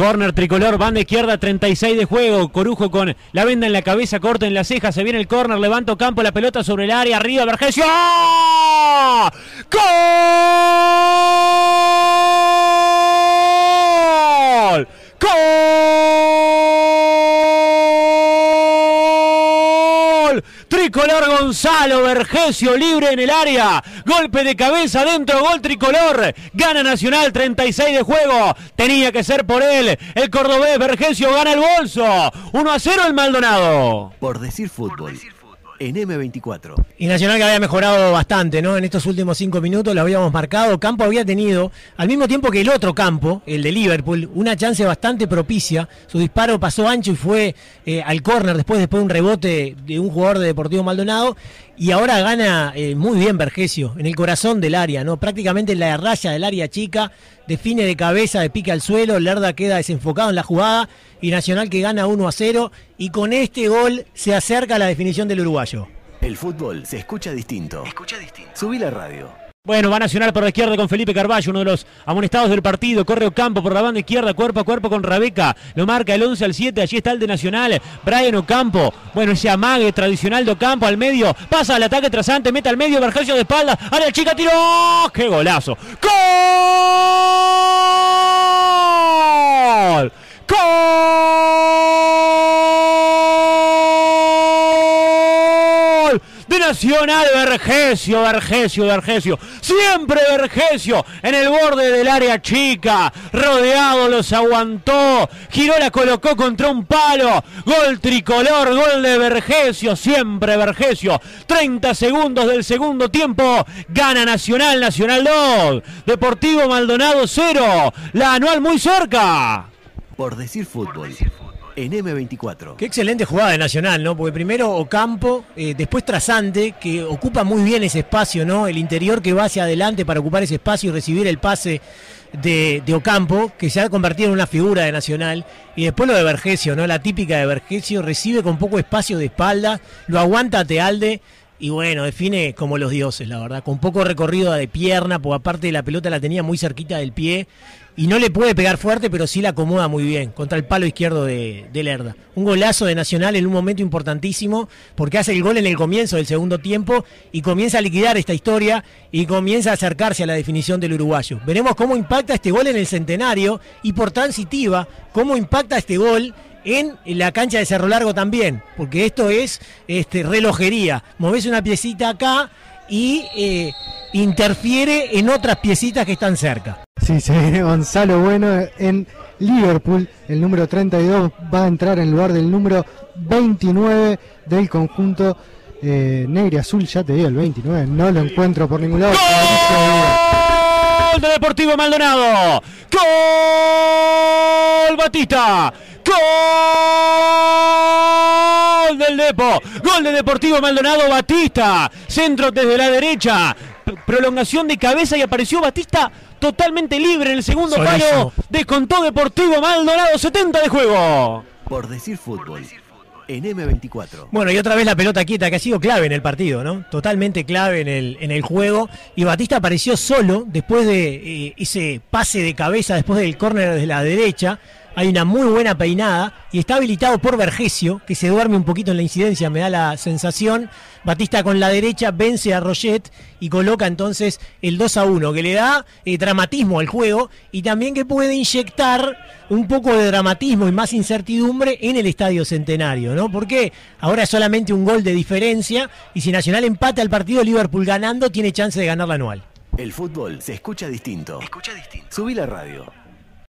Corner tricolor, banda izquierda, 36 de juego. Corujo con la venda en la cabeza, corta en la ceja. Se viene el corner, levanto campo, la pelota sobre el área, arriba, Vergesio. ¡Gol! ¡Gol! Tricolor Gonzalo Vergesio libre en el área. Golpe de cabeza dentro, gol tricolor. Gana Nacional 36 de juego. Tenía que ser por él. El cordobés Vergesio gana el bolso. 1 a 0 el Maldonado. Por decir fútbol. En M24. Y Nacional que había mejorado bastante, ¿no? En estos últimos cinco minutos lo habíamos marcado. Campo había tenido, al mismo tiempo que el otro campo, el de Liverpool, una chance bastante propicia. Su disparo pasó ancho y fue eh, al córner después, después de un rebote de un jugador de Deportivo Maldonado. Y ahora gana eh, muy bien Vergesio, en el corazón del área, ¿no? Prácticamente en la raya del área chica, define de cabeza, de pica al suelo, Lerda queda desenfocado en la jugada y Nacional que gana 1 a 0 y con este gol se acerca a la definición del uruguayo. El fútbol se escucha distinto. Escucha distinto. Subí la radio. Bueno, va Nacional por la izquierda con Felipe Carballo, uno de los amonestados del partido. Corre Ocampo por la banda izquierda, cuerpo a cuerpo con Rabeca. Lo marca el 11 al 7. Allí está el de Nacional. Brian Ocampo. Bueno, ese amague tradicional de Ocampo al medio. Pasa al ataque trasante, mete al medio, Vergesio de espalda. Área chica, tiro. ¡Qué golazo! ¡Gol! De Nacional Vergesio, Vergesio, Vergesio. Siempre Vergesio en el borde del área chica. Rodeado, los aguantó. Giró, la colocó contra un palo. Gol tricolor, gol de Vergesio. Siempre Vergesio. 30 segundos del segundo tiempo. Gana Nacional, Nacional 2. Deportivo Maldonado 0. La anual muy cerca. Por decir fútbol. En M24. Qué excelente jugada de Nacional, ¿no? Porque primero Ocampo, eh, después Trasante, que ocupa muy bien ese espacio, ¿no? El interior que va hacia adelante para ocupar ese espacio y recibir el pase de, Ocampo, que se ha convertido en una figura de Nacional. Y después lo de Vergesio, ¿no? La típica de Vergesio, recibe con poco espacio de espalda, lo aguanta Tealde. Y bueno, define como los dioses, la verdad. Con poco recorrido de pierna, porque aparte la pelota la tenía muy cerquita del pie. Y no le puede pegar fuerte, pero sí la acomoda muy bien contra el palo izquierdo de, de Lerda. Un golazo de Nacional en un momento importantísimo, porque hace el gol en el comienzo del segundo tiempo y comienza a liquidar esta historia y comienza a acercarse a la definición del uruguayo. Veremos cómo impacta este gol en el centenario y por transitiva, cómo impacta este gol en la cancha de Cerro Largo también, porque esto es este, relojería. Moves una piecita acá y eh, interfiere en otras piecitas que están cerca. Sí, se viene Gonzalo Bueno en Liverpool. El número 32 va a entrar en lugar del número 29 del conjunto eh, negro y azul. Ya te digo, el 29. No lo encuentro por ningún lado. ¡Gol de Deportivo Maldonado! ¡Gol Batista! ¡Gol del Depo! ¡Gol de Deportivo Maldonado Batista! Centro desde la derecha. Prolongación de cabeza y apareció Batista totalmente libre en el segundo palo. Descontó Deportivo Maldonado 70 de juego. Por decir fútbol. En M24. Bueno, y otra vez la pelota quieta, que ha sido clave en el partido, ¿no? Totalmente clave en el, en el juego. Y Batista apareció solo después de eh, ese pase de cabeza, después del córner de la derecha. Hay una muy buena peinada y está habilitado por Vergesio, que se duerme un poquito en la incidencia, me da la sensación. Batista con la derecha vence a Roget y coloca entonces el 2 a 1, que le da eh, dramatismo al juego y también que puede inyectar un poco de dramatismo y más incertidumbre en el Estadio Centenario, ¿no? Porque ahora es solamente un gol de diferencia y si Nacional empata el partido, Liverpool ganando, tiene chance de ganar la anual. El fútbol se escucha distinto. Escucha distinto. Subí la radio.